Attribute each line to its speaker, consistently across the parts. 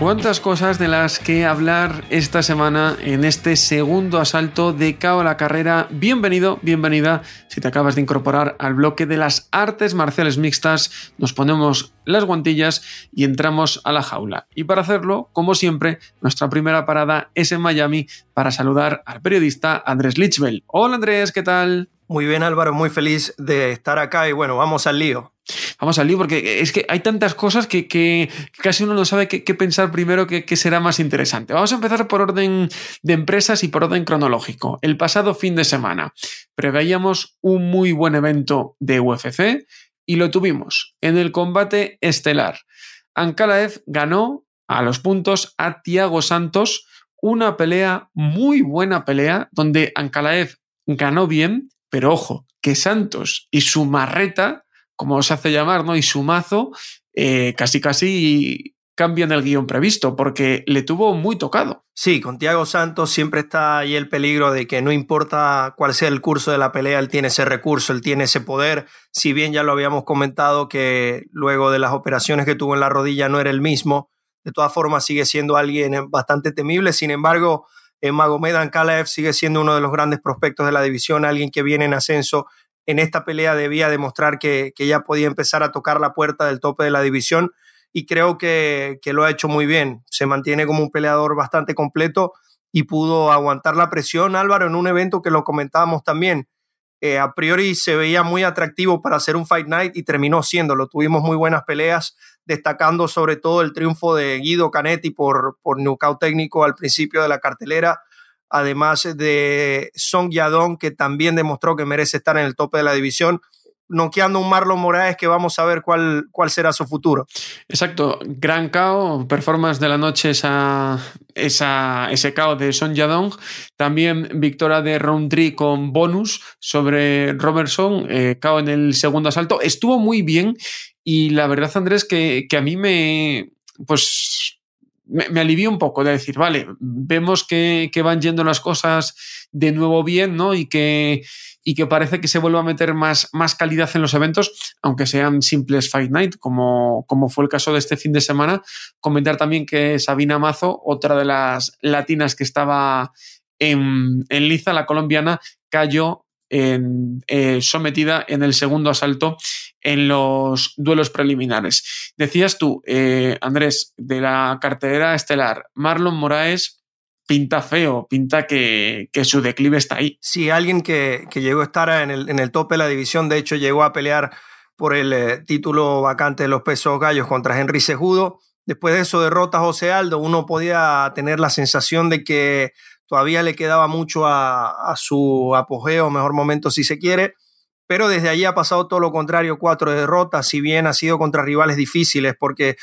Speaker 1: Cuántas cosas de las que hablar esta semana en este segundo asalto de Cao a la carrera. Bienvenido, bienvenida. Si te acabas de incorporar al bloque de las artes marciales mixtas, nos ponemos las guantillas y entramos a la jaula. Y para hacerlo, como siempre, nuestra primera parada es en Miami para saludar al periodista Andrés Lichbel. Hola Andrés, ¿qué tal?
Speaker 2: Muy bien Álvaro, muy feliz de estar acá y bueno, vamos al lío.
Speaker 1: Vamos al lío porque es que hay tantas cosas que, casi uno no sabe qué, pensar primero, qué, será más interesante. Vamos a empezar por orden de empresas y por orden cronológico. El pasado fin de semana preveíamos un muy buen evento de UFC y lo tuvimos en el combate estelar. Ankalaev ganó a los puntos a Tiago Santos, una pelea, muy buena pelea, donde Ankalaev ganó bien, pero ojo, que Santos y su marreta como se hace llamar, ¿no? Y su mazo eh, casi casi cambian el guion previsto porque le tuvo muy tocado.
Speaker 2: Sí, con Tiago Santos siempre está ahí el peligro de que no importa cuál sea el curso de la pelea, él tiene ese recurso, él tiene ese poder. Si bien ya lo habíamos comentado que luego de las operaciones que tuvo en la rodilla no era el mismo, de todas formas sigue siendo alguien bastante temible. Sin embargo, Magomed Ankalaev sigue siendo uno de los grandes prospectos de la división, alguien que viene en ascenso en esta pelea debía demostrar que, ya podía empezar a tocar la puerta del tope de la división y creo que, lo ha hecho muy bien. Se mantiene como un peleador bastante completo y pudo aguantar la presión, Álvaro, en un evento que lo comentábamos también. Eh, a priori se veía muy atractivo para hacer un Fight Night y terminó siéndolo. Tuvimos muy buenas peleas, destacando sobre todo el triunfo de Guido Canetti por, por técnico al principio de la cartelera además de Song Yadong, que también demostró que merece estar en el tope de la división noqueando un Marlon Moraes que vamos a ver cuál, cuál será su futuro.
Speaker 1: Exacto, gran KO, performance de la noche esa, esa, ese KO de Son Yadong, también victoria de Roundtree con bonus sobre Robertson, eh, en el segundo asalto, estuvo muy bien y la verdad Andrés que, que a mí me, pues me, me alivió un poco de decir, vale, vemos que, van yendo las cosas de nuevo bien, ¿no? Y que, y que parece que se vuelve a meter más, más calidad en los eventos, aunque sean simples Fight Night, como, como fue el caso de este fin de semana. Comentar también que Sabina Mazo, otra de las latinas que estaba en, en Liza, la colombiana, cayó eh, sometida en el segundo asalto en los duelos preliminares. Decías tú, eh, Andrés, de la cartelera estelar, Marlon Moraes pinta feo, pinta que, su declive está ahí.
Speaker 2: Sí, alguien que, llegó a estar en el, en el tope de la división, de hecho llegó a pelear por el eh, título vacante de los pesos gallos contra Henry Sejudo. Después de eso derrota a José Aldo, uno podía tener la sensación de que todavía le quedaba mucho a, su apogeo, mejor momento si se quiere, pero desde allí ha pasado todo lo contrario, cuatro derrotas, si bien ha sido contra rivales difíciles, porque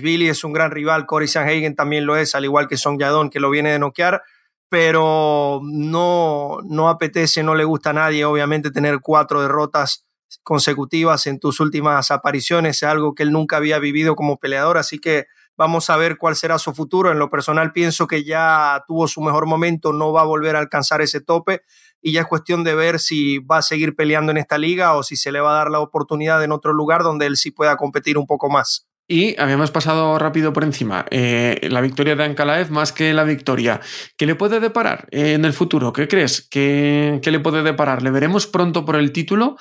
Speaker 2: Billy es un gran rival, Cory Sanhagen también lo es, al igual que Song Yadon, que lo viene de noquear, pero no, no apetece, no le gusta a nadie, obviamente, tener cuatro derrotas consecutivas en tus últimas apariciones, es algo que él nunca había vivido como peleador, así que Vamos a ver cuál será su futuro. En lo personal pienso que ya tuvo su mejor momento, no va a volver a alcanzar ese tope y ya es cuestión de ver si va a seguir peleando en esta liga o si se le va a dar la oportunidad en otro lugar donde él sí pueda competir un poco más.
Speaker 1: Y habíamos pasado rápido por encima eh, la victoria de Ankalaev más que la victoria. ¿Qué le puede deparar en el futuro? ¿Qué crees? ¿Qué, ¿Qué, le puede deparar? ¿Le veremos pronto por el título?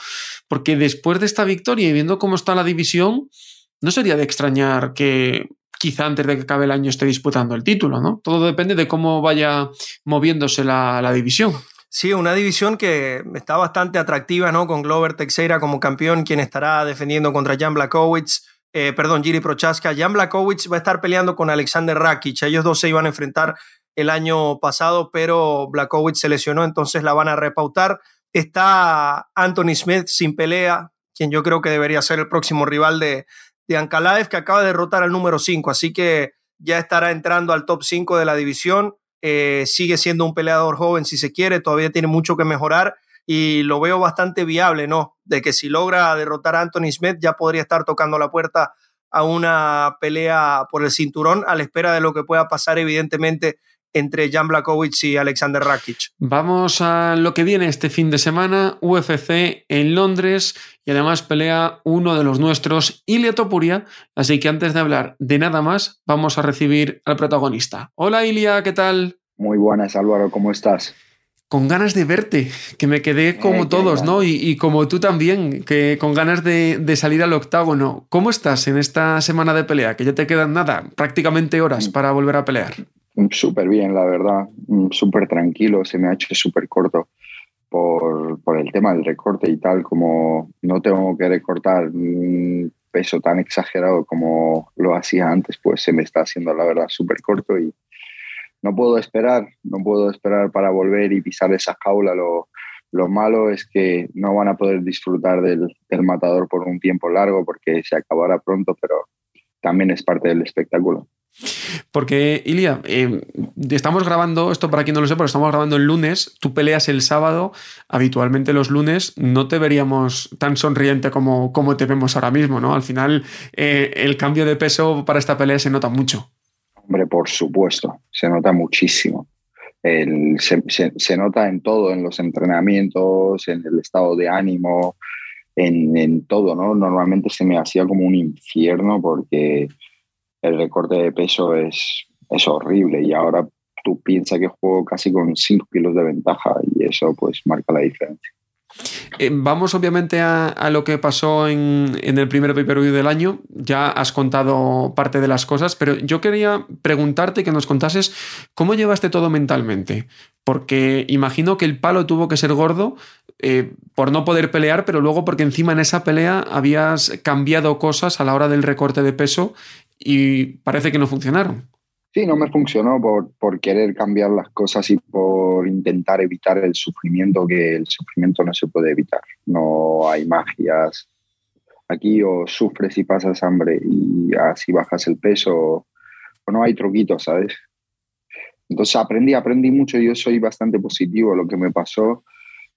Speaker 1: Porque después de esta victoria y viendo cómo está la división, no sería de extrañar que quizá antes de que acabe el año esté disputando el título, ¿no? Todo depende de cómo vaya moviéndose la, división.
Speaker 2: Sí, una división que está bastante atractiva, ¿no? Con Glover Teixeira como campeón, quien estará defendiendo contra Jan Blakowicz, eh, perdón, Giri Prochaska. Jan Blakowicz va a estar peleando con Alexander Rakic. Ellos dos se iban a enfrentar el año pasado, pero Blakowicz se lesionó, entonces la van a repautar. Está Anthony Smith sin pelea, quien yo creo que debería ser el próximo rival de, de Ankalaev, que acaba de derrotar al número 5, así que ya estará entrando al top 5 de la división. Eh, sigue siendo un peleador joven si se quiere, todavía tiene mucho que mejorar y lo veo bastante viable, ¿no? De que si logra derrotar a Anthony Smith ya podría estar tocando la puerta a una pelea por el cinturón a la espera de lo que pueda pasar evidentemente entre Jan Blakowicz y Alexander Rakic.
Speaker 1: Vamos a lo que viene este fin de semana, UFC en Londres y además pelea uno de los nuestros, Ilia Topuria, así que antes de hablar de nada más, vamos a recibir al protagonista. Hola Ilia, ¿qué tal?
Speaker 3: Muy buenas Álvaro, ¿cómo estás?
Speaker 1: Con ganas de verte, que me quedé eh, como todos, ¿no? Y, como tú también, que con ganas de, de, salir al octágono. ¿Cómo estás en esta semana de pelea? Que ya te quedan nada, prácticamente horas mm. para volver a pelear.
Speaker 3: Súper bien, la verdad, mm, súper tranquilo, se me ha hecho súper corto por, por, el tema del recorte y tal, como no tengo que recortar un peso tan exagerado como lo hacía antes, pues se me está haciendo la verdad súper corto y no puedo esperar, no puedo esperar para volver y pisar esa jaula. Lo, lo malo es que no van a poder disfrutar del, del matador por un tiempo largo porque se acabará pronto, pero también es parte del espectáculo.
Speaker 1: Porque, Ilia, eh, estamos grabando, esto para quien no lo sepa, pero estamos grabando el lunes, tú peleas el sábado, habitualmente los lunes no te veríamos tan sonriente como, como te vemos ahora mismo, ¿no? Al final, eh, el cambio de peso para esta pelea se nota mucho.
Speaker 3: Hombre, por supuesto, se nota muchísimo. se, nota en todo, en los entrenamientos, en el estado de ánimo, en, en todo, ¿no? Normalmente se me hacía como un infierno porque el recorte de peso es, es horrible y ahora tú piensas que juego casi con 5 kilos de ventaja y eso pues marca la diferencia.
Speaker 1: Eh, vamos obviamente a, lo que pasó en, el primer pay del año. Ya has contado parte de las cosas, pero yo quería preguntarte que nos contases cómo llevaste todo mentalmente. Porque imagino que el palo tuvo que ser gordo eh, por no poder pelear, pero luego porque encima en esa pelea habías cambiado cosas a la hora del recorte de peso y parece que no funcionaron.
Speaker 3: Sí, no me funcionó por, por, querer cambiar las cosas y por intentar evitar el sufrimiento, que el sufrimiento no se puede evitar. No hay magias. Aquí o sufres y pasas hambre y así bajas el peso, o no hay truquitos, ¿sabes? Entonces aprendí, aprendí mucho. Yo soy bastante positivo. Lo que me pasó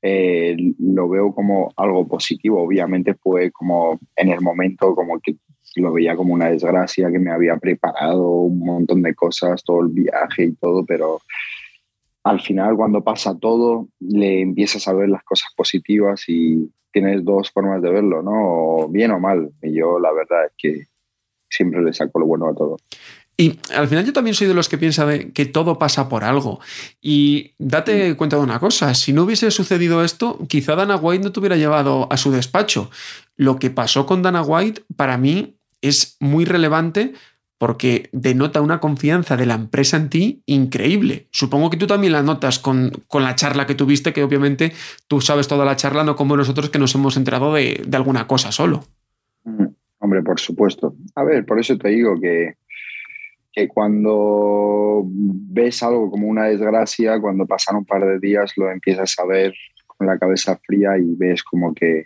Speaker 3: eh, lo veo como algo positivo. Obviamente fue como en el momento como que lo veía como una desgracia, que me había preparado un montón de cosas, todo el viaje y todo, pero al final cuando pasa todo, le empiezas a ver las cosas positivas y tienes dos formas de verlo, ¿no? bien o mal. Y yo la verdad es que siempre le saco lo bueno a todo.
Speaker 1: Y al final yo también soy de los que piensa que todo pasa por algo. Y date cuenta de una cosa, si no hubiese sucedido esto, quizá Dana White no te hubiera llevado a su despacho. Lo que pasó con Dana White, para mí, es muy relevante porque denota una confianza de la empresa en ti increíble. Supongo que tú también la notas con, la charla que tuviste, que obviamente tú sabes toda la charla, no como nosotros que nos hemos enterado de, alguna cosa solo.
Speaker 3: Mm, hombre, por supuesto. A ver, por eso te digo que, que cuando ves algo como una desgracia, cuando pasan un par de días lo empiezas a ver con la cabeza fría y ves como que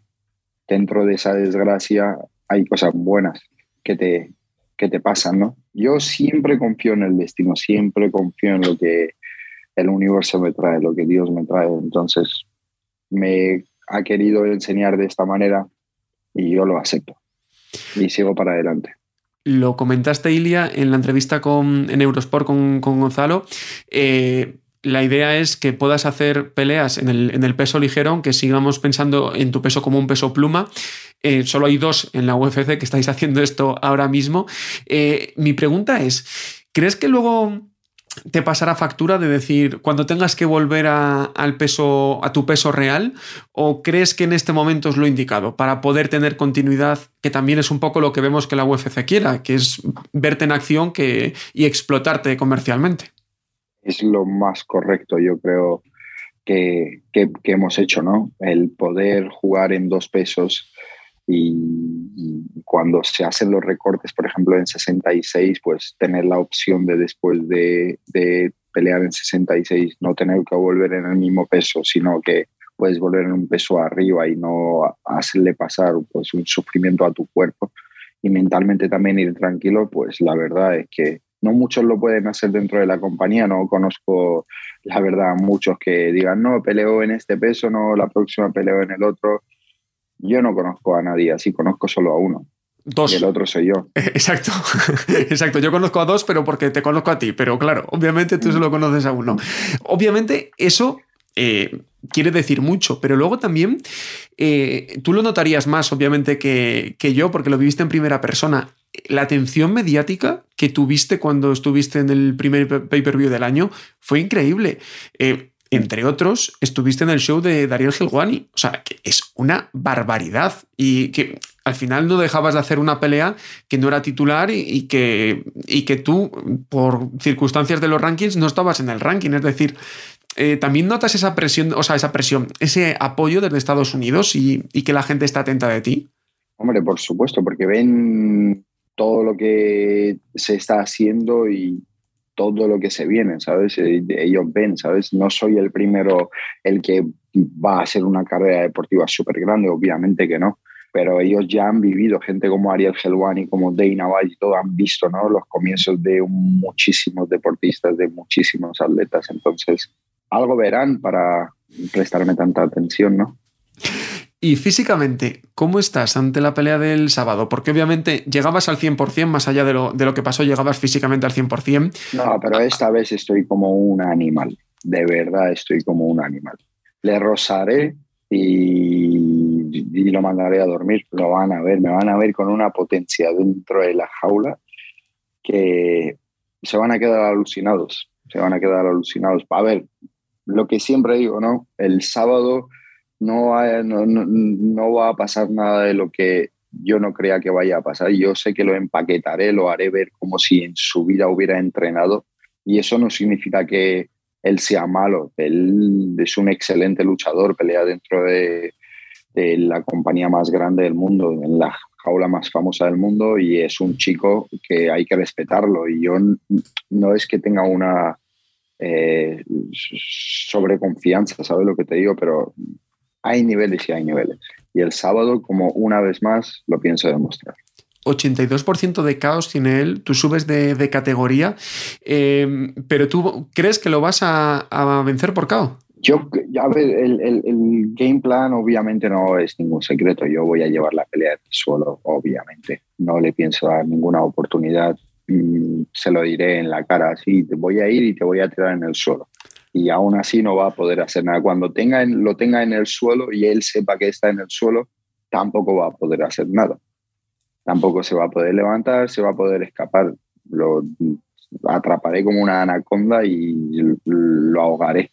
Speaker 3: dentro de esa desgracia hay cosas buenas que te, que te pasan, ¿no? Yo siempre confío en el destino, siempre confío en lo que el universo me trae, lo que Dios me trae. Entonces, me ha querido enseñar de esta manera y yo lo acepto. Y sigo para adelante.
Speaker 1: Lo comentaste, Ilia, en la entrevista con, en Eurosport con, con Gonzalo. Eh, la idea es que puedas hacer peleas en el, en el, peso ligero, aunque sigamos pensando en tu peso como un peso pluma. Eh, solo hay dos en la UFC que estáis haciendo esto ahora mismo. Eh, mi pregunta es, ¿crees que luego te pasará factura de decir cuando tengas que volver a, al peso, a tu peso real? ¿O crees que en este momento es lo indicado para poder tener continuidad, que también es un poco lo que vemos que la UFC quiera, que es verte en acción y explotarte comercialmente?
Speaker 3: es lo más correcto, yo creo, que, que, hemos hecho, ¿no? El poder jugar en dos pesos y, cuando se hacen los recortes, por ejemplo, en 66, pues tener la opción de después de, de pelear en 66 no tener que volver en el mismo peso, sino que puedes volver en un peso arriba y no hacerle pasar pues, un sufrimiento a tu cuerpo. y mentalmente también ir tranquilo, pues la verdad es que no muchos lo pueden hacer dentro de la compañía, no conozco la verdad muchos que digan, no, peleo en este peso, no, la próxima peleo en el otro. Yo no conozco a nadie así, conozco solo a uno.
Speaker 1: Dos.
Speaker 3: Y el otro soy yo.
Speaker 1: Exacto, exacto. Yo conozco a dos, pero porque te conozco a ti. Pero claro, obviamente tú solo conoces a uno. Obviamente eso eh, quiere decir mucho, pero luego también eh, tú lo notarías más, obviamente, que, que, yo, porque lo viviste en primera persona. La atención mediática que tuviste cuando estuviste en el primer pay-per-view del año fue increíble. Eh, entre otros, estuviste en el show de Dariel Gilwani. O sea, que es una barbaridad. Y que al final no dejabas de hacer una pelea que no era titular y, y, que, y que tú, por circunstancias de los rankings, no estabas en el ranking. Es decir, eh, también notas esa presión, o sea, esa presión, ese apoyo desde Estados Unidos y, y, que la gente está atenta de ti.
Speaker 3: Hombre, por supuesto, porque ven todo lo que se está haciendo y todo lo que se viene, ¿sabes? Eh, ellos ven, ¿sabes? No soy el primero el que va a hacer una carrera deportiva súper grande, obviamente que no, pero ellos ya han vivido, gente como Ariel Helwani, como Dana White, todo han visto, ¿no? Los comienzos de muchísimos deportistas, de muchísimos atletas, entonces algo verán para prestarme tanta atención, ¿no?
Speaker 1: Y físicamente, ¿cómo estás ante la pelea del sábado? Porque obviamente llegabas al 100%, más allá de lo, de lo que pasó, llegabas físicamente al 100%.
Speaker 3: No, pero esta vez estoy como un animal. De verdad estoy como un animal. Le rozaré y, y lo mandaré a dormir. Lo van a ver, me van a ver con una potencia dentro de la jaula que se van a quedar alucinados. Se van a quedar alucinados. A ver, lo que siempre digo, ¿no? El sábado no, hay, no, no, no, va a pasar nada de lo que yo no crea que vaya a pasar. Yo sé que lo empaquetaré, lo haré ver como si en su vida hubiera entrenado y eso no significa que él sea malo. Él es un excelente luchador, pelea dentro de, de la compañía más grande del mundo, en la jaula más famosa del mundo y es un chico que hay que respetarlo y yo no es que tenga una eh, sobreconfianza, ¿sabes lo que te digo? Pero hay niveles y hay niveles. Y el sábado, como una vez más, lo pienso demostrar.
Speaker 1: 82% de caos tiene él, tú subes de, de categoría, eh, pero tú crees que lo vas a, a vencer por KO.
Speaker 3: Yo, a ver, el, el, el, game plan obviamente no es ningún secreto. Yo voy a llevar la pelea del suelo, obviamente. No le pienso dar ninguna oportunidad. Mm, se lo diré en la cara, así, te voy a ir y te voy a tirar en el suelo y aún así no va a poder hacer nada. Cuando tenga en, lo tenga en el suelo y él sepa que está en el suelo, tampoco va a poder hacer nada. Tampoco se va a poder levantar, se va a poder escapar. Lo atraparé como una anaconda y lo ahogaré.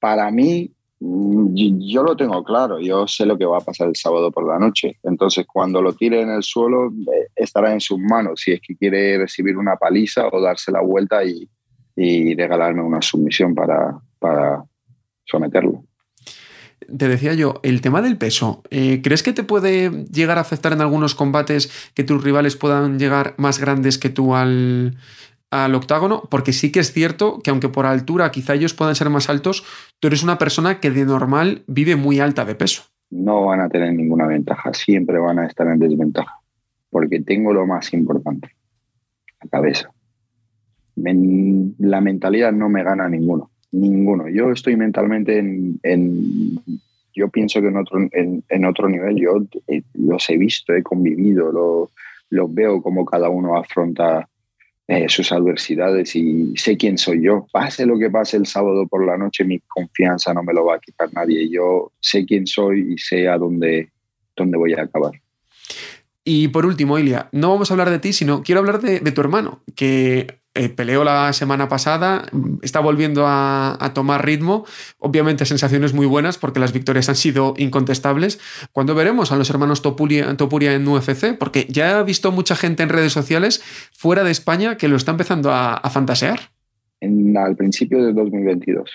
Speaker 3: Para mí, yo lo tengo claro, yo sé lo que va a pasar el sábado por la noche. Entonces, cuando lo tire en el suelo, eh, estará en sus manos si es que quiere recibir una paliza o darse la vuelta y, y regalarme una sumisión para, para someterlo.
Speaker 1: Te decía yo, el tema del peso, eh, ¿crees que te puede llegar a afectar en algunos combates que tus rivales puedan llegar más grandes que tú al, al octágono? Porque sí que es cierto que aunque por altura quizá ellos puedan ser más altos, tú eres una persona que de normal vive muy alta de peso.
Speaker 3: No van a tener ninguna ventaja, siempre van a estar en desventaja, porque tengo lo más importante, la cabeza la mentalidad no me gana ninguno, ninguno. Yo estoy mentalmente en, yo pienso que en otro, en, otro nivel, yo eh, los he visto, he convivido, lo, los veo como cada uno afronta eh, sus adversidades y sé quién soy yo. Pase lo que pase el sábado por la noche, mi confianza no me lo va a quitar nadie. Yo sé quién soy y sé a dónde, dónde voy a acabar.
Speaker 1: Y por último, Ilia, no vamos a hablar de ti, sino quiero hablar de, de tu hermano, que eh, peleó la semana pasada, está volviendo a, a, tomar ritmo, obviamente sensaciones muy buenas porque las victorias han sido incontestables. ¿Cuándo veremos a los hermanos Topuria, Topuria en UFC? Porque ya he visto mucha gente en redes sociales fuera de España que lo está empezando a, a fantasear.
Speaker 3: En, al principio de 2022.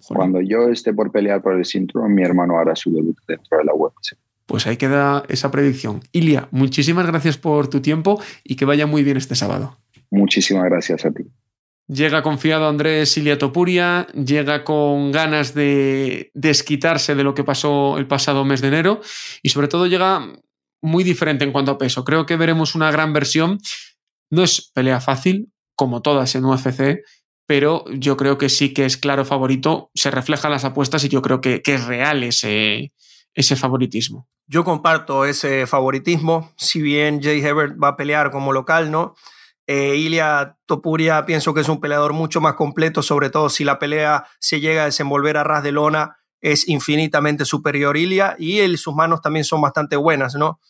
Speaker 3: Joder. Cuando yo esté por pelear por el cinturón, mi hermano hará su debut dentro de la UFC.
Speaker 1: Pues ahí queda esa predicción. Ilia, muchísimas gracias por tu tiempo y que vaya muy bien este sábado.
Speaker 3: Muchísimas gracias a ti.
Speaker 1: Llega confiado Andrés Silia Topuria, llega con ganas de desquitarse de lo que pasó el pasado mes de enero y sobre todo llega muy diferente en cuanto a peso. Creo que veremos una gran versión. No es pelea fácil, como todas en UFC, pero yo creo que sí que es claro favorito. Se reflejan las apuestas y yo creo que, que es real ese, ese favoritismo.
Speaker 2: Yo comparto ese favoritismo, si bien Jay Hebert va a pelear como local, ¿no? Eh, Ilia Topuria pienso que es un peleador mucho más completo, sobre todo si la pelea se llega a desenvolver a ras de lona, es infinitamente superior Ilia y él, sus manos también son bastante buenas, ¿no?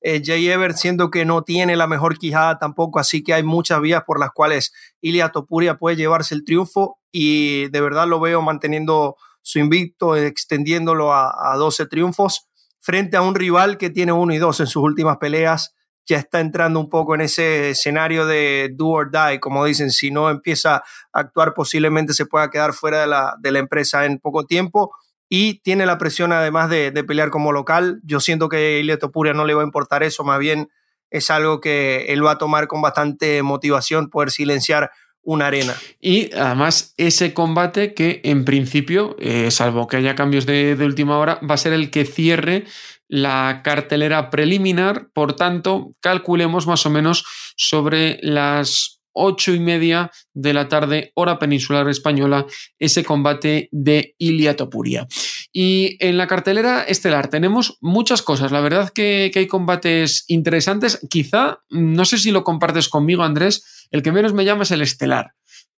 Speaker 2: Eh, Jay Ever siento que no tiene la mejor quijada tampoco, así que hay muchas vías por las cuales Ilia Topuria puede llevarse el triunfo y de verdad lo veo manteniendo su invicto, extendiéndolo a, a 12 triunfos frente a un rival que tiene uno y dos en sus últimas peleas ya está entrando un poco en ese escenario de do or die, como dicen, si no empieza a actuar posiblemente se pueda quedar fuera de la, de la empresa en poco tiempo y tiene la presión además de, pelear como local. Yo siento que a Topuria no le va a importar eso, más bien es algo que él va a tomar con bastante motivación, poder silenciar una arena.
Speaker 1: Y además ese combate que en principio, eh, salvo que haya cambios de, última hora, va a ser el que cierre la cartelera preliminar, por tanto, calculemos más o menos sobre las ocho y media de la tarde, hora peninsular española, ese combate de Ilia Topuria. Y en la cartelera estelar tenemos muchas cosas. La verdad que, que hay combates interesantes. Quizá, no sé si lo compartes conmigo, Andrés, el que menos me llama es el estelar.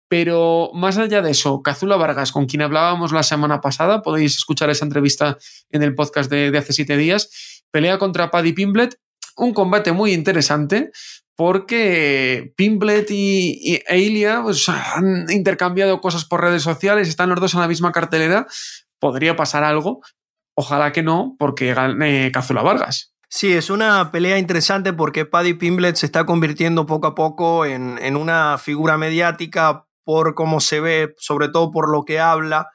Speaker 1: Pero más allá de eso, Cazula Vargas, con quien hablábamos la semana pasada, podéis escuchar esa entrevista en el podcast de, hace siete días, pelea contra Paddy Pimblet, un combate muy interesante porque Pimblet y, y pues, han intercambiado cosas por redes sociales, están los dos en la misma cartelera, podría pasar algo, ojalá que no, porque gane Cazula Vargas.
Speaker 2: Sí, es una pelea interesante porque Paddy Pimblet se está convirtiendo poco a poco en una figura mediática por cómo se ve, sobre todo por lo que habla.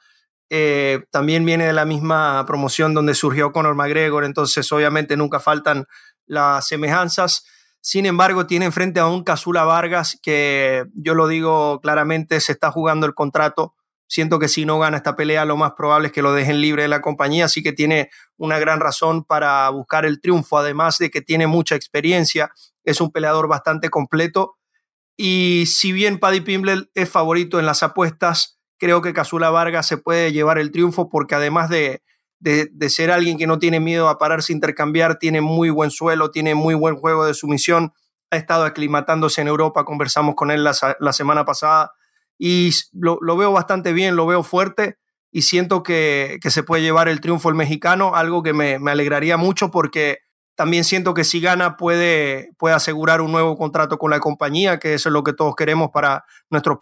Speaker 2: Eh, también viene de la misma promoción donde surgió Conor McGregor, entonces obviamente nunca faltan las semejanzas. Sin embargo, tiene enfrente a un Casula Vargas que yo lo digo claramente, se está jugando el contrato. Siento que si no gana esta pelea, lo más probable es que lo dejen libre de la compañía, así que tiene una gran razón para buscar el triunfo, además de que tiene mucha experiencia, es un peleador bastante completo y si bien Paddy Pimble es favorito en las apuestas, creo que Casula Vargas se puede llevar el triunfo porque además de, de, ser alguien que no tiene miedo a pararse a intercambiar, tiene muy buen suelo, tiene muy buen juego de sumisión, ha estado aclimatándose en Europa, conversamos con él la, la semana pasada y lo, lo, veo bastante bien, lo veo fuerte y siento que, que, se puede llevar el triunfo el mexicano, algo que me, me alegraría mucho porque también siento que si gana puede, puede asegurar un nuevo contrato con la compañía, que eso es lo que todos queremos para nuestros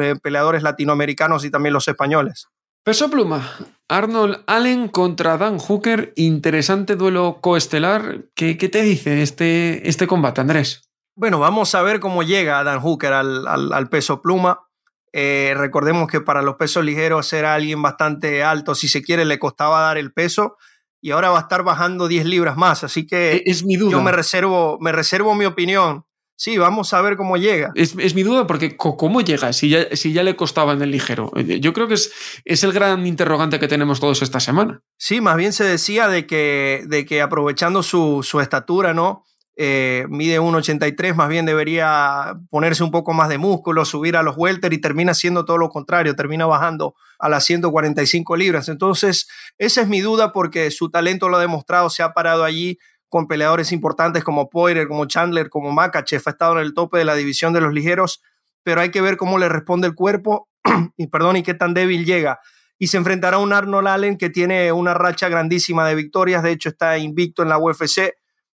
Speaker 2: eh, peleadores latinoamericanos y también los españoles.
Speaker 1: Peso pluma, Arnold Allen contra Dan Hooker, interesante duelo coestelar. ¿Qué, qué te dice este, este combate, Andrés?
Speaker 2: Bueno, vamos a ver cómo llega Dan Hooker al, al, al peso pluma. Eh, recordemos que para los pesos ligeros era alguien bastante alto, si se quiere, le costaba dar el peso y ahora va a estar bajando 10 libras más. Así que
Speaker 1: E-, es mi duda.
Speaker 2: yo me reservo, me reservo mi opinión. Sí, vamos a ver cómo llega.
Speaker 1: Es, es mi duda porque ¿cómo llega? Si ya, si ya le costaba en el ligero. Yo creo que es, es el gran interrogante que tenemos todos esta semana.
Speaker 2: Sí, más bien se decía de que, de que aprovechando su, su estatura, ¿no? Eh, mide 1,83, más bien debería ponerse un poco más de músculo, subir a los welter y termina siendo todo lo contrario, termina bajando a las 145 libras. Entonces, esa es mi duda porque su talento lo ha demostrado, se ha parado allí con peleadores importantes como Poirier, como Chandler, como Makachev, ha estado en el tope de la división de los ligeros, pero hay que ver cómo le responde el cuerpo y perdón, y qué tan débil llega. Y se enfrentará a un Arnold Allen que tiene una racha grandísima de victorias, de hecho está invicto en la UFC,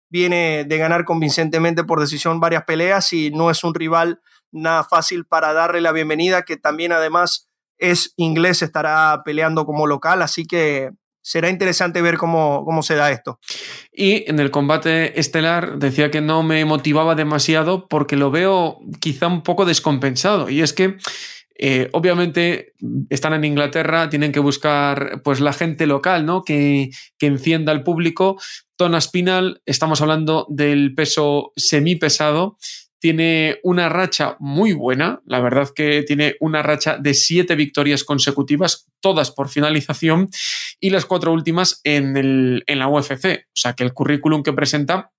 Speaker 2: viene de ganar convincentemente por decisión varias peleas y no es un rival nada fácil para darle la bienvenida, que también además es inglés, estará peleando como local, así que será interesante ver cómo, cómo se da esto.
Speaker 1: Y en el combate estelar decía que no me motivaba demasiado porque lo veo quizá un poco descompensado. Y es que eh, obviamente están en Inglaterra, tienen que buscar pues la gente local, ¿no? Que, que encienda al público. Tona Spinal, estamos hablando del peso semipesado, tiene una racha muy buena, la verdad que tiene una racha de siete victorias consecutivas, todas por finalización, y las cuatro últimas en, el, en la UFC. O sea que el currículum que presenta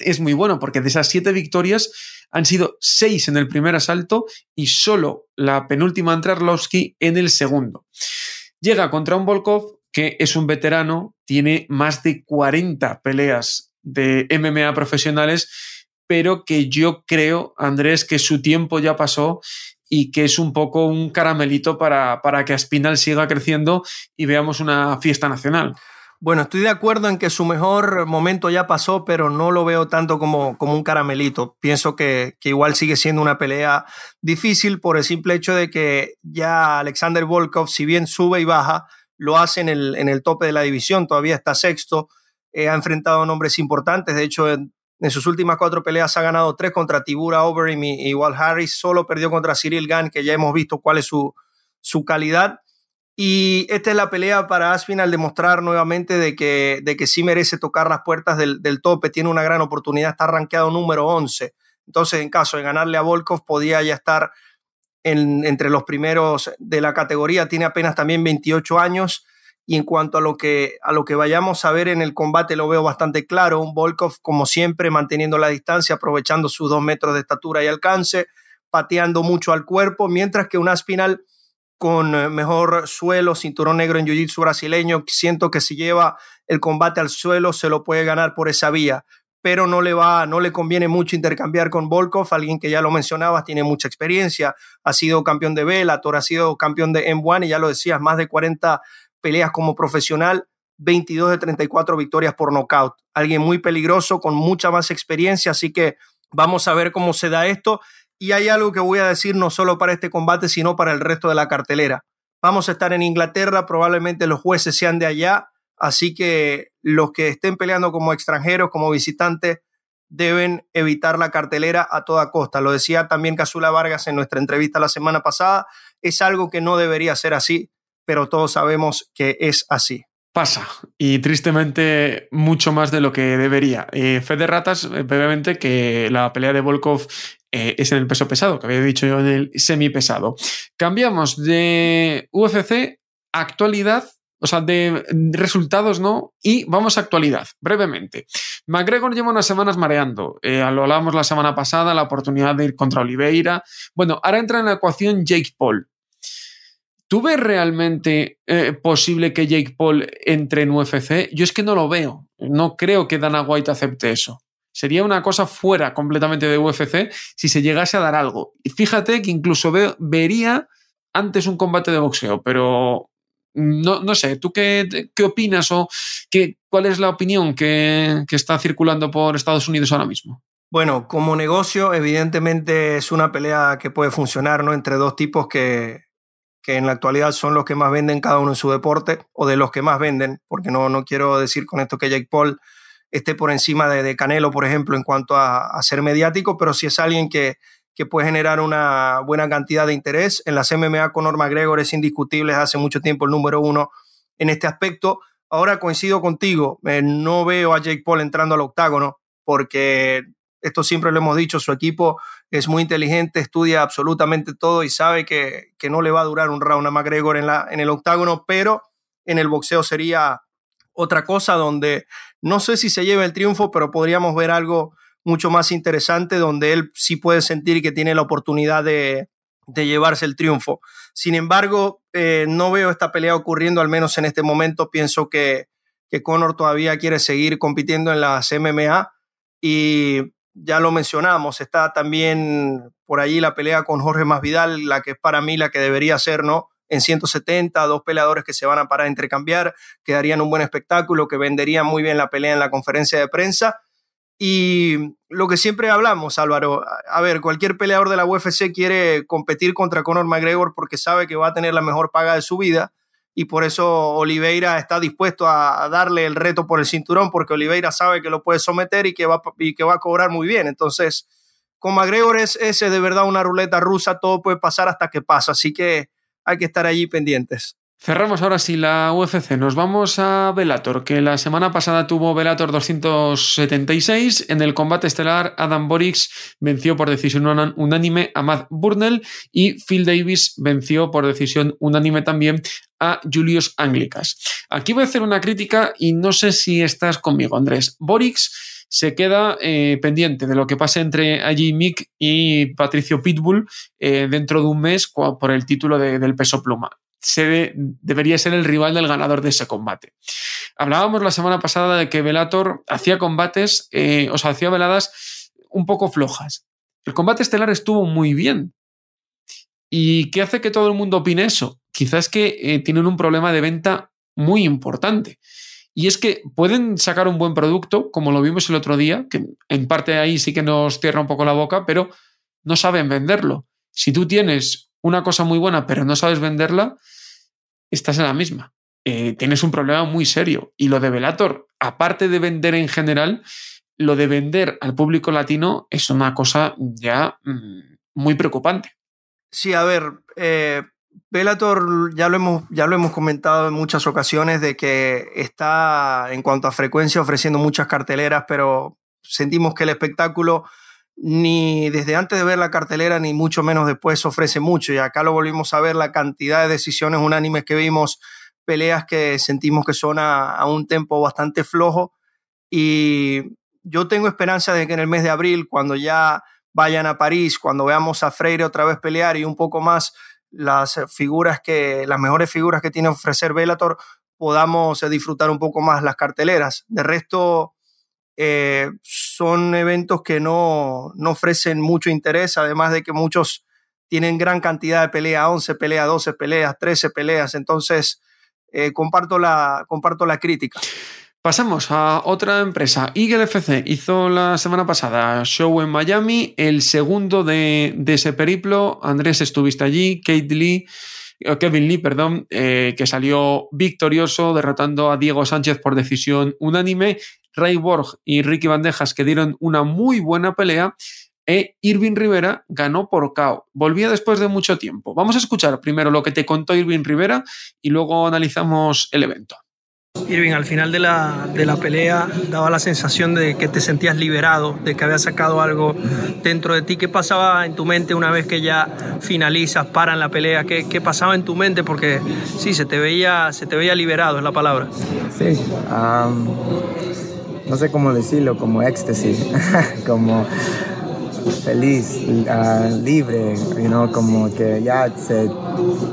Speaker 1: es muy bueno porque de esas siete victorias han sido seis en el primer asalto y solo la penúltima entre Arlovsky en el segundo. Llega contra un Volkov que es un veterano, tiene más de 40 peleas de MMA profesionales, pero que yo creo, Andrés, que su tiempo ya pasó y que es un poco un caramelito para, para que Aspinal siga creciendo y veamos una fiesta nacional.
Speaker 2: Bueno, estoy de acuerdo en que su mejor momento ya pasó, pero no lo veo tanto como, como un caramelito. Pienso que, que, igual sigue siendo una pelea difícil por el simple hecho de que ya Alexander Volkov, si bien sube y baja, lo hace en el, en el tope de la división, todavía está sexto, eh, ha enfrentado nombres importantes, de hecho en, sus últimas cuatro peleas ha ganado tres contra Tibura Overeem y, y Walt Harris, solo perdió contra Cyril Gann, que ya hemos visto cuál es su, su calidad y esta es la pelea para Aspinal demostrar nuevamente de que, de que sí merece tocar las puertas del, del tope, tiene una gran oportunidad, está rankeado número 11. Entonces, en caso de ganarle a Volkov, podía ya estar en, entre los primeros de la categoría, tiene apenas también 28 años. Y en cuanto a lo, que, a lo que vayamos a ver en el combate, lo veo bastante claro. Un Volkov, como siempre, manteniendo la distancia, aprovechando sus dos metros de estatura y alcance, pateando mucho al cuerpo, mientras que un Aspinal con eh, mejor suelo, cinturón negro en Jiu-Jitsu brasileño. Siento que si lleva el combate al suelo se lo puede ganar por esa vía, pero no le va, no le conviene mucho intercambiar con Volkov, alguien que ya lo mencionabas, tiene mucha experiencia, ha sido campeón de Bellator, ha sido campeón de M1 y ya lo decías, más de 40 peleas como profesional, 22 de 34 victorias por nocaut. Alguien muy peligroso, con mucha más experiencia, así que vamos a ver cómo se da esto. Y hay algo que voy a decir no solo para este combate, sino para el resto de la cartelera. Vamos a estar en Inglaterra, probablemente los jueces sean de allá, así que los que estén peleando como extranjeros, como visitantes, deben evitar la cartelera a toda costa. Lo decía también Casula Vargas en nuestra entrevista la semana pasada, es algo que no debería ser así, pero todos sabemos que es así
Speaker 1: pasa y tristemente mucho más de lo que debería. Eh, Fede Ratas, eh, brevemente, que la pelea de Volkov eh, es en el peso pesado, que había dicho yo en el semipesado. Cambiamos de UFC actualidad, o sea, de resultados, ¿no? Y vamos a actualidad, brevemente. McGregor lleva unas semanas mareando. Eh, lo hablábamos la semana pasada, la oportunidad de ir contra Oliveira. Bueno, ahora entra en la ecuación Jake Paul. ¿Tú ves realmente eh, posible que Jake Paul entre en UFC? Yo es que no lo veo. No creo que Dana White acepte eso. Sería una cosa fuera completamente de UFC si se llegase a dar algo. Y fíjate que incluso vería antes un combate de boxeo, pero no, no sé, ¿tú qué, qué opinas o qué, cuál es la opinión que, que está circulando por Estados Unidos ahora mismo?
Speaker 2: Bueno, como negocio, evidentemente es una pelea que puede funcionar ¿no? entre dos tipos que, que en la actualidad son los que más venden cada uno en su deporte, o de los que más venden, porque no, no quiero decir con esto que Jake Paul esté por encima de, Canelo, por ejemplo, en cuanto a, ser mediático, pero si es alguien que, que, puede generar una buena cantidad de interés. En las MMA, Conor McGregor es indiscutible, hace mucho tiempo el número uno en este aspecto. Ahora coincido contigo, eh, no veo a Jake Paul entrando al octágono porque esto siempre lo hemos dicho, su equipo es muy inteligente, estudia absolutamente todo y sabe que, que no le va a durar un round a McGregor en, la, en el octágono, pero en el boxeo sería otra cosa donde no sé si se lleva el triunfo, pero podríamos ver algo mucho más interesante donde él sí puede sentir que tiene la oportunidad de, llevarse el triunfo. Sin embargo, eh, no veo esta pelea ocurriendo, al menos en este momento. Pienso que, que Conor todavía quiere seguir compitiendo en las MMA y ya lo mencionamos, está también por allí la pelea con Jorge Masvidal, la que es para mí la que debería ser, ¿no? En 170, dos peleadores que se van a parar a intercambiar, que darían un buen espectáculo, que venderían muy bien la pelea en la conferencia de prensa. Y lo que siempre hablamos, Álvaro, a ver, cualquier peleador de la UFC quiere competir contra Conor McGregor porque sabe que va a tener la mejor paga de su vida y por eso Oliveira está dispuesto a, darle el reto por el cinturón porque Oliveira sabe que lo puede someter y que va, y que va a cobrar muy bien. Entonces, con McGregor es ese de verdad una ruleta rusa, todo puede pasar hasta que pasa. Así que hay que estar allí pendientes.
Speaker 1: Cerramos ahora sí la UFC. Nos vamos a Velator, que la semana pasada tuvo Velator 276. En el combate estelar, Adam Borix venció por decisión unánime a Matt Burnell y Phil Davis venció por decisión unánime también a Julius Anglicas. Aquí voy a hacer una crítica y no sé si estás conmigo, Andrés. Borix se queda eh, pendiente de lo que pase entre allí Mick y Patricio Pitbull eh, dentro de un mes por el título del peso pluma. Debería ser el rival del ganador de ese combate. Hablábamos la semana pasada de que Velator hacía combates, eh, o sea, hacía veladas un poco flojas. El combate estelar estuvo muy bien. ¿Y qué hace que todo el mundo opine eso? Quizás que tienen un problema de venta muy importante. Y es que pueden sacar un buen producto, como lo vimos el otro día, que en parte ahí sí que nos cierra un poco la boca, pero no saben venderlo. Si tú tienes una cosa muy buena, pero no sabes venderla, estás en la misma. Eh, tienes un problema muy serio. Y lo de Velator, aparte de vender en general, lo de vender al público latino es una cosa ya mm, muy preocupante.
Speaker 2: Sí, a ver, eh, Bellator ya lo, hemos, ya lo hemos comentado en muchas ocasiones de que está en cuanto a frecuencia ofreciendo muchas carteleras, pero sentimos que el espectáculo ni desde antes de ver la cartelera ni mucho menos después ofrece mucho. Y acá lo volvimos a ver la cantidad de decisiones unánimes que vimos, peleas que sentimos que son a, a un tempo bastante flojo. Y yo tengo esperanza de que en el mes de abril cuando ya vayan a París, cuando veamos a Freire otra vez pelear y un poco más las figuras que, las mejores figuras que tiene ofrecer Bellator, podamos eh, disfrutar un poco más las carteleras. De resto, eh, son eventos que no, no ofrecen mucho interés, además de que muchos tienen gran cantidad de peleas, 11 peleas, 12 peleas, 13 peleas, entonces eh, comparto, la, comparto la crítica.
Speaker 1: Pasamos a otra empresa. Eagle FC hizo la semana pasada show en Miami, el segundo de, ese periplo. Andrés, estuviste allí, Lee, eh, Kevin Lee, perdón, eh, que salió victorioso derrotando a Diego Sánchez por decisión unánime. Ray Borg y Ricky Bandejas que dieron una muy buena pelea. E Irving Rivera ganó por KO. Volvía después de mucho tiempo. Vamos a escuchar primero lo que te contó Irving Rivera y luego analizamos el evento.
Speaker 2: Irving, al final de la, de la, pelea daba la sensación de que te sentías liberado, de que habías sacado algo dentro de ti. ¿Qué pasaba en tu mente una vez que ya finalizas, paran la pelea? ¿Qué, qué pasaba en tu mente? Porque sí, se te veía, se te veía liberado, es la palabra.
Speaker 4: Sí, no sé cómo decirlo, como éxtasis, como feliz, uh, libre, you know, como que ya se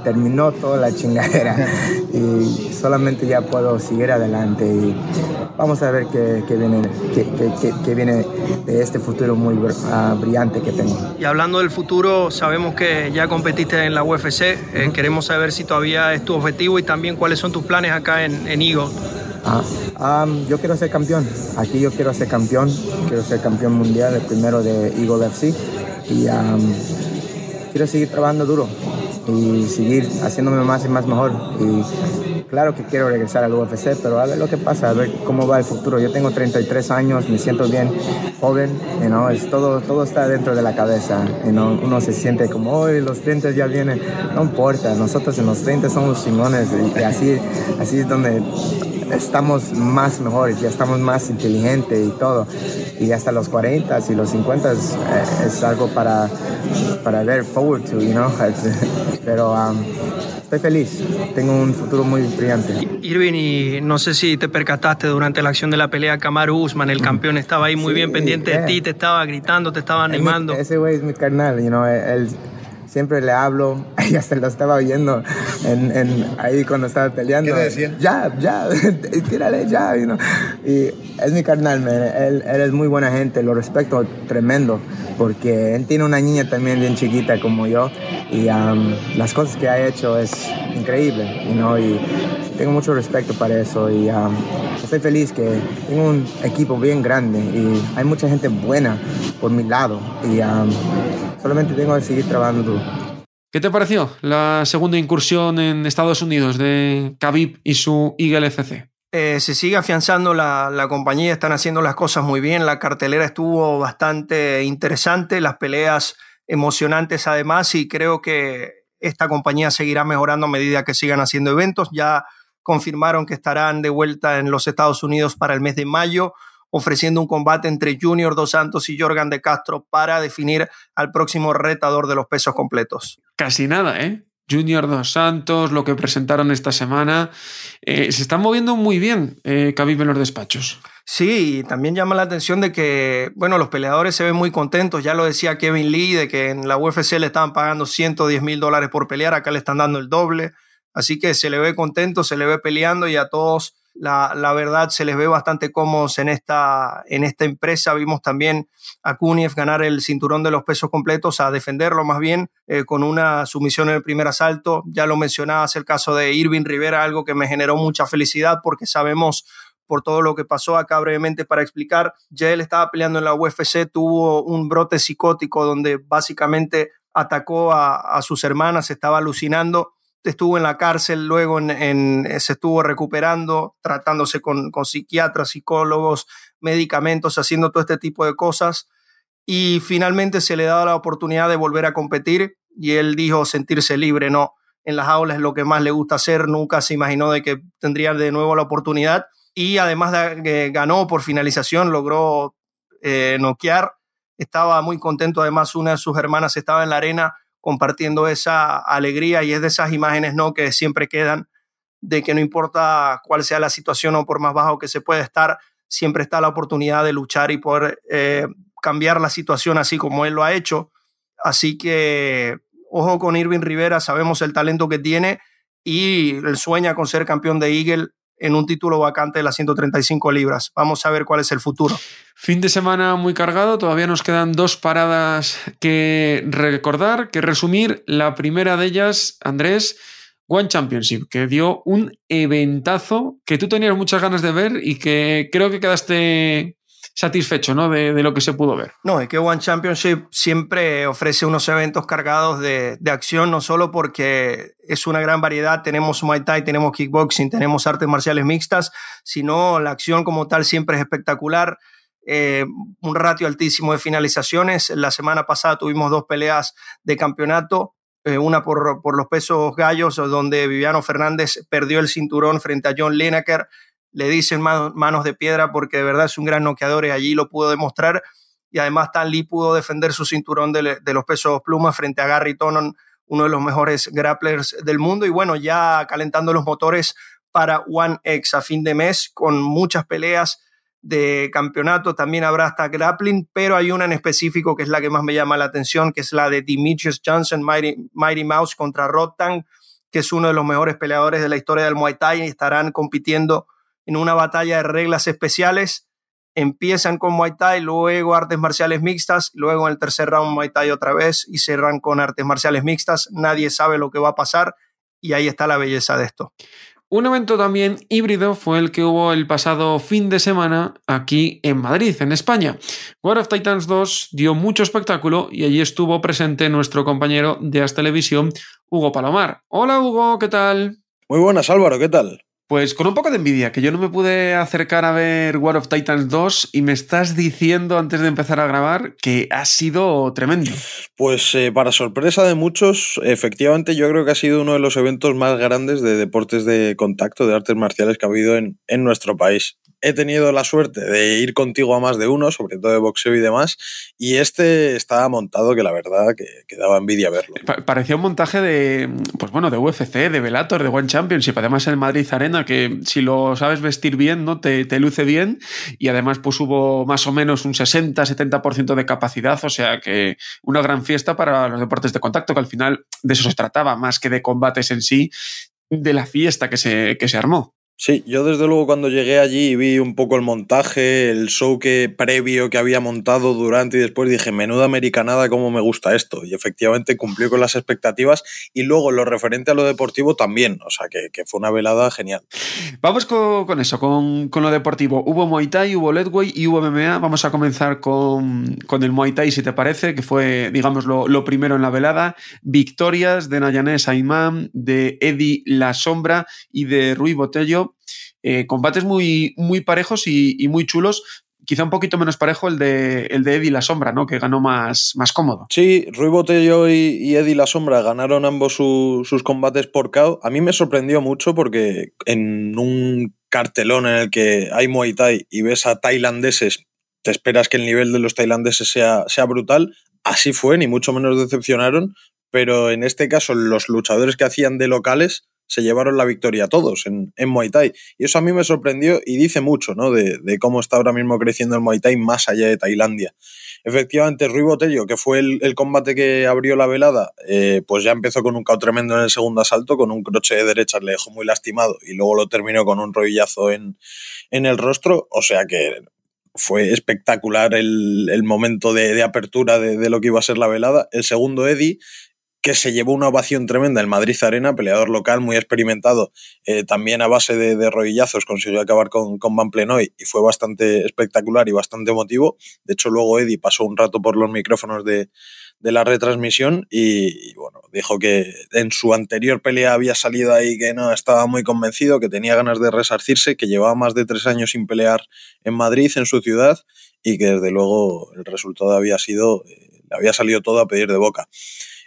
Speaker 4: terminó toda la chingadera y solamente ya puedo seguir adelante y vamos a ver qué, qué viene, qué, qué, viene de este futuro muy uh, brillante que tengo.
Speaker 2: Y hablando del futuro, sabemos que ya competiste en la UFC, eh, queremos saber si todavía es tu objetivo y también cuáles son tus planes acá en, en Eagle.
Speaker 4: Ah, yo quiero ser campeón. Aquí yo quiero ser campeón. Quiero ser campeón mundial, el primero de Eagle FC. Y quiero seguir trabajando duro y seguir haciéndome más y más mejor. Y claro que quiero regresar al UFC, pero a ver lo que pasa, a ver cómo va el futuro. Yo tengo 33 años, me siento bien, joven, you es todo, todo está dentro de la cabeza. You uno se siente como, hoy los 30 ya vienen. No importa, nosotros en los 30 somos chingones y así, así es donde estamos más mejores, ya estamos más inteligentes y todo. Y hasta los 40 y los 50 es, es algo para, para ver forward to, you know. Pero um, estoy feliz, tengo un futuro muy brillante.
Speaker 2: Irving, y no sé si te percataste durante la acción de la pelea, Kamaru Usman, el campeón, estaba ahí muy bien pendiente de ti, te estaba gritando, te estaba animando.
Speaker 4: ese güey es mi carnal, you know, él siempre le hablo, y hasta lo estaba oyendo en, en, ahí cuando estaba peleando.
Speaker 5: ¿Qué decía?
Speaker 4: Ya, ya, tírale ya. You know? Y es mi carnal, man. Él, él, es muy buena gente, lo respeto tremendo, porque él tiene una niña también bien chiquita como yo, y um, las cosas que ha hecho es increíble, you know? y tengo mucho respeto para eso, y um, estoy feliz que tengo un equipo bien grande, y hay mucha gente buena por mi lado, y um, solamente tengo que seguir trabajando duro.
Speaker 1: ¿Qué te pareció la segunda incursión en Estados Unidos de Khabib y su Eagle FC?
Speaker 2: Eh, se sigue afianzando la, la, compañía, están haciendo las cosas muy bien, la cartelera estuvo bastante interesante, las peleas emocionantes además y creo que esta compañía seguirá mejorando a medida que sigan haciendo eventos. Ya confirmaron que estarán de vuelta en los Estados Unidos para el mes de mayo ofreciendo un combate entre Junior Dos Santos y Jorgan de Castro para definir al próximo retador de los pesos completos.
Speaker 1: Casi nada, ¿eh? Junior Dos Santos, lo que presentaron esta semana. Eh, se están moviendo muy bien eh, Khabib en los despachos.
Speaker 2: Sí, también llama la atención de que, bueno, los peleadores se ven muy contentos. Ya lo decía Kevin Lee, de que en la UFC le estaban pagando 110 mil dólares por pelear, acá le están dando el doble. Así que se le ve contento, se le ve peleando y a todos, la, la verdad, se les ve bastante cómodos en esta, en esta empresa. Vimos también a Kuniev ganar el cinturón de los pesos completos, a defenderlo más bien, eh, con una sumisión en el primer asalto. Ya lo mencionabas, el caso de Irving Rivera, algo que me generó mucha felicidad porque sabemos por todo lo que pasó acá brevemente para explicar. Ya él estaba peleando en la UFC, tuvo un brote psicótico donde básicamente atacó a, sus hermanas, estaba alucinando, estuvo en la cárcel, luego en, se estuvo recuperando, tratándose con, con psiquiatras, psicólogos, medicamentos, haciendo todo este tipo de cosas. Y finalmente se le da la oportunidad de volver a competir y él dijo sentirse libre, no, en las aulas es lo que más le gusta hacer, nunca se imaginó de que tendría de nuevo la oportunidad y además de que ganó por finalización, logró eh, noquear. Estaba muy contento, además una de sus hermanas estaba en la arena compartiendo esa alegría y es de esas imágenes ¿no? que siempre quedan de que no importa cuál sea la situación o por más bajo que se pueda estar, siempre está la oportunidad de luchar y poder eh, cambiar la situación así como él lo ha hecho. Así que ojo con Irving Rivera, sabemos el talento que tiene y él sueña con ser campeón de Eagle en un título vacante de las 135 libras. Vamos a ver cuál es el futuro.
Speaker 1: Fin de semana muy cargado, todavía nos quedan dos paradas que recordar, que resumir. La primera de ellas, Andrés, One Championship, que dio un eventazo que tú tenías muchas ganas de ver y que creo que quedaste satisfecho ¿no? de, lo que se pudo ver.
Speaker 2: No, es que One Championship siempre ofrece unos eventos cargados de, de, acción, no solo porque es una gran variedad, tenemos Muay Thai, tenemos kickboxing, tenemos artes marciales mixtas, sino la acción como tal siempre es espectacular. Eh, un ratio altísimo de finalizaciones. La semana pasada tuvimos dos peleas de campeonato, eh, una por, por, los pesos gallos, donde Viviano Fernández perdió el cinturón frente a John Lineker le dicen manos de piedra porque de verdad es un gran noqueador y allí lo pudo demostrar. Y además Stan Lee pudo defender su cinturón de, los pesos plumas frente a Gary Tonon, uno de los mejores grapplers del mundo. Y bueno, ya calentando los motores para One X a fin de mes con muchas peleas de campeonato. También habrá hasta grappling, pero hay una en específico que es la que más me llama la atención, que es la de Demetrius Johnson, Mighty, Mighty Mouse contra Rotan, que es uno de los mejores peleadores de la historia del Muay Thai y estarán compitiendo en una batalla de reglas especiales. Empiezan con Muay Thai, luego artes marciales mixtas, luego en el tercer round Muay Thai otra vez y cerran con artes marciales mixtas. Nadie sabe lo que va a pasar y ahí está la belleza de esto.
Speaker 1: Un evento también híbrido fue el que hubo el pasado fin de semana aquí en Madrid, en España. War of Titans 2 dio mucho espectáculo y allí estuvo presente nuestro compañero de As Televisión, Hugo Palomar. Hola Hugo, ¿qué tal?
Speaker 5: Muy buenas Álvaro, ¿qué tal?
Speaker 1: Pues con un poco de envidia, que yo no me pude acercar a ver War of Titans 2 y me estás diciendo antes de empezar a grabar que ha sido tremendo.
Speaker 5: Pues eh, para sorpresa de muchos, efectivamente yo creo que ha sido uno de los eventos más grandes de deportes de contacto, de artes marciales que ha habido en, en nuestro país he tenido la suerte de ir contigo a más de uno, sobre todo de boxeo y demás, y este estaba montado que la verdad que, daba envidia verlo.
Speaker 1: parecía un montaje de, pues bueno, de UFC, de Velator, de One Championship, además en Madrid Arena, que si lo sabes vestir bien, ¿no? Te, te luce bien, y además pues hubo más o menos un 60-70% de capacidad, o sea que una gran fiesta para los deportes de contacto, que al final de eso se trataba, más que de combates en sí, de la fiesta que se, que se armó.
Speaker 5: Sí, yo desde luego cuando llegué allí y vi un poco el montaje, el show que previo que había montado durante y después dije, menuda americanada, cómo me gusta esto. Y efectivamente cumplió con las expectativas y luego lo referente a lo deportivo también, o sea que, fue una velada genial.
Speaker 1: Vamos con, eso, con, lo deportivo. Hubo Muay Thai, hubo Ledway y hubo MMA. Vamos a comenzar con, el Muay Thai, si te parece, que fue, digamos, lo, primero en la velada. Victorias de Nayanés Aimán, de Eddie La Sombra y de Rui Botello eh, combates muy, muy parejos y, muy chulos. Quizá un poquito menos parejo el de, el de Eddie La Sombra, ¿no? Que ganó más, más cómodo.
Speaker 5: Sí, Rui Botello y, Eddie La Sombra ganaron ambos sus combates por KO. A mí me sorprendió mucho porque en un cartelón en el que hay Muay Thai y ves a tailandeses, te esperas que el nivel de los tailandeses sea, sea brutal. Así fue, ni mucho menos decepcionaron, pero en este caso los luchadores que hacían de locales se llevaron la victoria todos en, en, Muay Thai. Y eso a mí me sorprendió y dice mucho ¿no? de, de, cómo está ahora mismo creciendo el Muay Thai más allá de Tailandia. Efectivamente, Rui Botello, que fue el, el combate que abrió la velada, eh, pues ya empezó con un cao tremendo en el segundo asalto, con un croche de derecha, le dejó muy lastimado y luego lo terminó con un rodillazo en, en el rostro. O sea que fue espectacular el, el momento de, de apertura de, de, lo que iba a ser la velada. El segundo, Eddie, que se llevó una ovación tremenda en Madrid Arena, peleador local muy experimentado, eh, también a base de, de, rodillazos consiguió acabar con, con Van Plenoy y fue bastante espectacular y bastante emotivo. De hecho, luego Eddie pasó un rato por los micrófonos de, de la retransmisión y, y, bueno, dijo que en su anterior pelea había salido ahí que no estaba muy convencido, que tenía ganas de resarcirse, que llevaba más de tres años sin pelear en Madrid, en su ciudad, y que desde luego el resultado había sido, eh, le había salido todo a pedir de boca.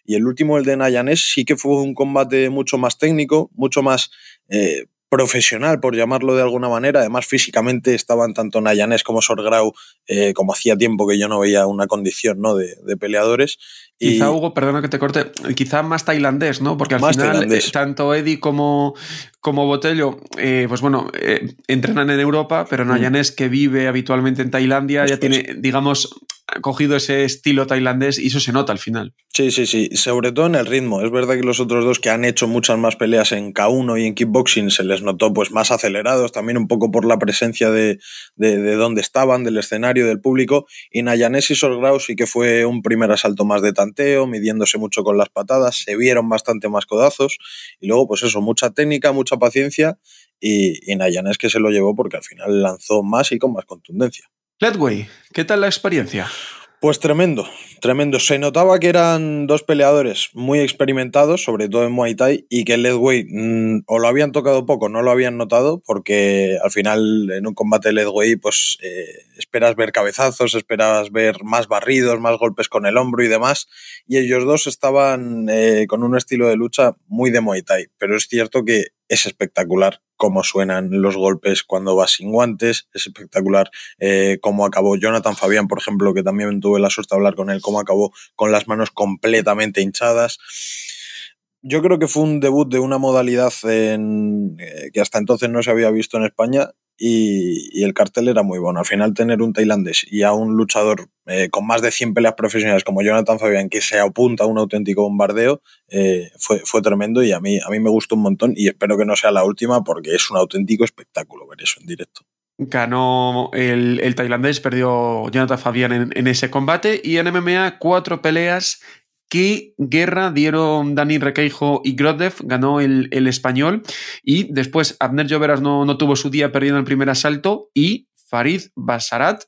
Speaker 5: Y el último, el de Nayanés, sí que fue un combate mucho más técnico, mucho más eh, profesional, por llamarlo de alguna manera. Además, físicamente estaban tanto Nayanés como Sorgrau, eh, como hacía tiempo que yo no veía una condición ¿no? de, de peleadores.
Speaker 1: Quizá. Hugo, perdona que te corte, quizá más tailandés, ¿no? Porque al más final, tailandés. tanto Eddie como, como Botello, eh, pues bueno, eh, entrenan en Europa, pero Nayanés, mm. que vive habitualmente en Tailandia, ya tiene, digamos, cogido ese estilo tailandés y eso se nota al final.
Speaker 5: Sí, sí, sí, sobre todo en el ritmo. Es verdad que los otros dos que han hecho muchas más peleas en K1 y en kickboxing se les notó pues más acelerados, también un poco por la presencia de, de, de donde estaban, del escenario, del público. Y Nayanés y Sorgrau sí que fue un primer asalto más de tanteo, midiéndose mucho con las patadas, se vieron bastante más codazos y luego pues eso, mucha técnica, mucha paciencia y, y Nayanés que se lo llevó porque al final lanzó más y con más contundencia.
Speaker 1: Ledway, ¿qué tal la experiencia?
Speaker 5: Pues tremendo, tremendo. Se notaba que eran dos peleadores muy experimentados, sobre todo en Muay Thai, y que Ledway mmm, o lo habían tocado poco, no lo habían notado, porque al final en un combate Ledway pues eh, esperas ver cabezazos, esperas ver más barridos, más golpes con el hombro y demás, y ellos dos estaban eh, con un estilo de lucha muy de Muay Thai, pero es cierto que es espectacular cómo suenan los golpes cuando vas sin guantes, es espectacular eh, cómo acabó Jonathan Fabián, por ejemplo, que también tuve la suerte de hablar con él, cómo acabó con las manos completamente hinchadas. Yo creo que fue un debut de una modalidad eh, que hasta entonces no se había visto en España y, el cartel era muy bueno. Al final tener un tailandés y a un luchador eh, con más de 100 peleas profesionales como Jonathan Fabián que se apunta a un auténtico bombardeo eh, fue, fue tremendo y a mí, a mí me gustó un montón y espero que no sea la última porque es un auténtico espectáculo ver eso en directo.
Speaker 1: Ganó el, el tailandés, perdió Jonathan Fabián en, en ese combate y en MMA cuatro peleas qué guerra dieron Dani Requeijo y Grodev, ganó el, el, español, y después Abner Lloveras no, no, tuvo su día perdiendo el primer asalto, y Farid Basarat,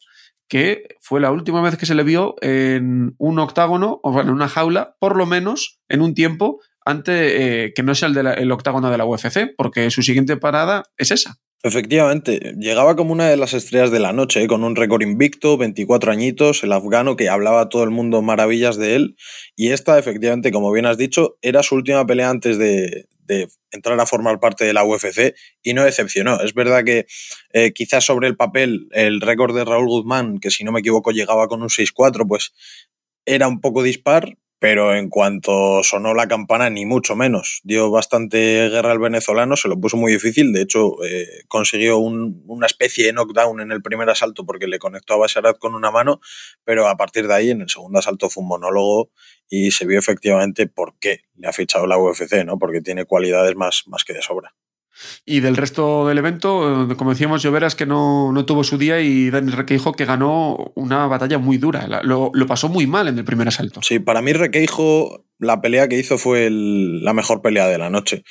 Speaker 1: que fue la última vez que se le vio en un octágono, o bueno, en una jaula, por lo menos en un tiempo, antes eh, que no sea el, el octágono de la UFC, porque su siguiente parada es esa.
Speaker 5: Efectivamente, llegaba como una de las estrellas de la noche, ¿eh? con un récord invicto, 24 añitos, el afgano que hablaba a todo el mundo maravillas de él. Y esta, efectivamente, como bien has dicho, era su última pelea antes de, entrar a formar parte de la UFC y no decepcionó. Es verdad que eh, quizás sobre el papel el récord de Raúl Guzmán, que si no me equivoco llegaba con un 6-4, pues era un poco dispar, pero en cuanto sonó la campana, ni mucho menos. Dio bastante guerra al venezolano, se lo puso muy difícil. De hecho, eh, consiguió un, una especie de knockdown en el primer asalto porque le conectó a Basharat con una mano, pero a partir de ahí, en el segundo asalto, fue un monólogo y se vio efectivamente por qué le ha fichado la UFC, ¿no? Porque tiene cualidades más, más que de sobra.
Speaker 1: Y del resto del evento, como decíamos, Lloveras que no, no tuvo su día y Dani Requeijo que ganó una batalla muy dura. Lo, lo, pasó muy mal en el primer asalto.
Speaker 5: Sí, para mí Requeijo, la pelea que hizo fue la mejor pelea de la noche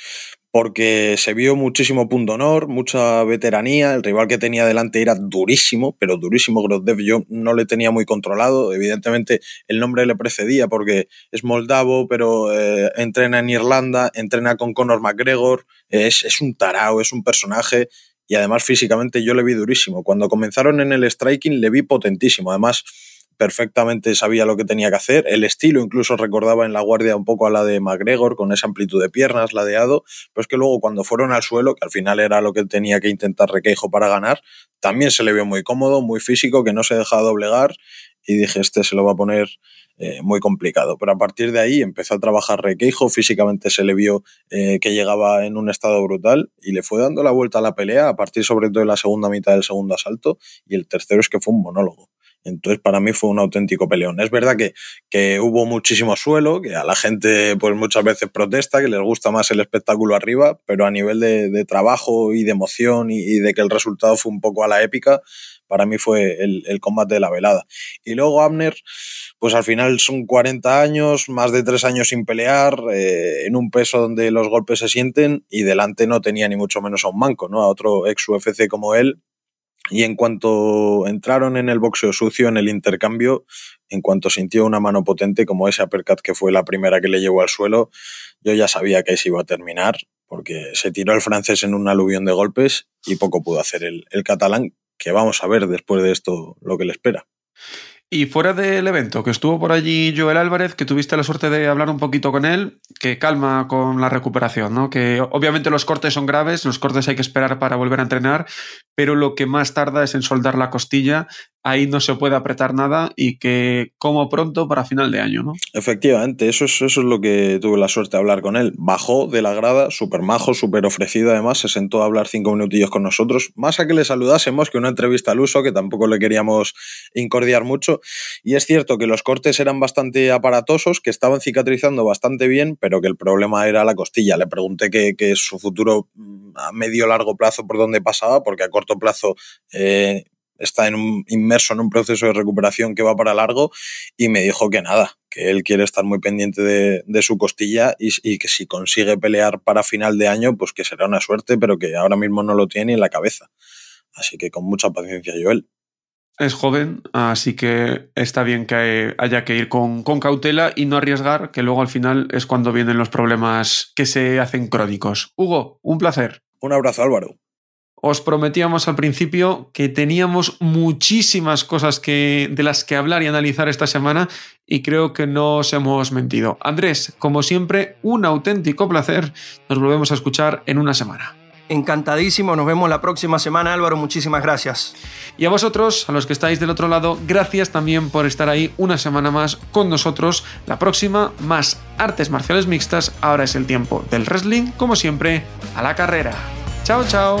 Speaker 5: porque se vio muchísimo punto honor, mucha veteranía, el rival que tenía delante era durísimo, pero durísimo. Grozdev yo no le tenía muy controlado, evidentemente el nombre le precedía porque es moldavo, pero eh, entrena en Irlanda, entrena con Conor McGregor, es, es un tarao, es un personaje. Y además físicamente yo le vi durísimo. Cuando comenzaron en el striking le vi potentísimo, además perfectamente sabía lo que tenía que hacer. El estilo incluso recordaba en la guardia un poco a la de McGregor, con esa amplitud de piernas, ladeado, pero es que luego cuando fueron al suelo, que al final era lo que tenía que intentar Requeijo para ganar, también se le vio muy cómodo, muy físico, que no se dejaba doblegar y dije, este se lo va a poner eh, muy complicado. Pero a partir de ahí empezó a trabajar Requeijo, físicamente se le vio eh, que llegaba en un estado brutal y le fue dando la vuelta a la pelea a partir sobre todo de la segunda mitad del segundo asalto y el tercero es que fue un monólogo. Entonces, para mí fue un auténtico peleón. Es verdad que, que, hubo muchísimo suelo, que a la gente pues muchas veces protesta, que les gusta más el espectáculo arriba, pero a nivel de, de trabajo y de emoción y, de que el resultado fue un poco a la épica, para mí fue el, el combate de la velada. Y luego Abner, pues al final son 40 años, más de tres años sin pelear, eh, en un peso donde los golpes se sienten y delante no tenía ni mucho menos a un manco, ¿no? A otro ex UFC como él, y en cuanto entraron en el boxeo sucio, en el intercambio, en cuanto sintió una mano potente como ese uppercut que fue la primera que le llevó al suelo, yo ya sabía que ahí se iba a terminar, porque se tiró el francés en un aluvión de golpes y poco pudo hacer el, el catalán, que vamos a ver después de esto lo que le espera.
Speaker 1: Y fuera del evento, que estuvo por allí Joel Álvarez, que tuviste la suerte de hablar un poquito con él, que calma con la recuperación, ¿no? Que obviamente los cortes son graves, los cortes hay que esperar para volver a entrenar, pero lo que más tarda es en soldar la costilla ahí no se puede apretar nada y que como pronto para final de año, ¿no?
Speaker 5: Efectivamente, eso es, eso es lo que tuve la suerte de hablar con él. Bajó de la grada, súper majo, súper ofrecido además, se sentó a hablar cinco minutillos con nosotros, más a que le saludásemos que una entrevista al uso, que tampoco le queríamos incordiar mucho. Y es cierto que los cortes eran bastante aparatosos, que estaban cicatrizando bastante bien, pero que el problema era la costilla. Le pregunté que, que su futuro a medio largo plazo por dónde pasaba, porque a corto plazo eh, está en un, inmerso en un proceso de recuperación que va para largo y me dijo que nada, que él quiere estar muy pendiente de, de su costilla y, y, que si consigue pelear para final de año, pues que será una suerte, pero que ahora mismo no lo tiene en la cabeza. Así que con mucha paciencia, Joel.
Speaker 1: Es joven, así que está bien que haya que ir con, con, cautela y no arriesgar, que luego al final es cuando vienen los problemas que se hacen crónicos. Hugo, un placer.
Speaker 5: Un abrazo, Álvaro
Speaker 1: os prometíamos al principio que teníamos muchísimas cosas que, de las que hablar y analizar esta semana y creo que no os hemos mentido. Andrés, como siempre, un auténtico placer. Nos volvemos a escuchar en una semana.
Speaker 2: Encantadísimo, nos vemos la próxima semana Álvaro, muchísimas gracias.
Speaker 1: Y a vosotros, a los que estáis del otro lado, gracias también por estar ahí una semana más con nosotros. La próxima, más artes marciales mixtas, ahora es el tiempo del wrestling, como siempre, a la carrera. Chao, chao.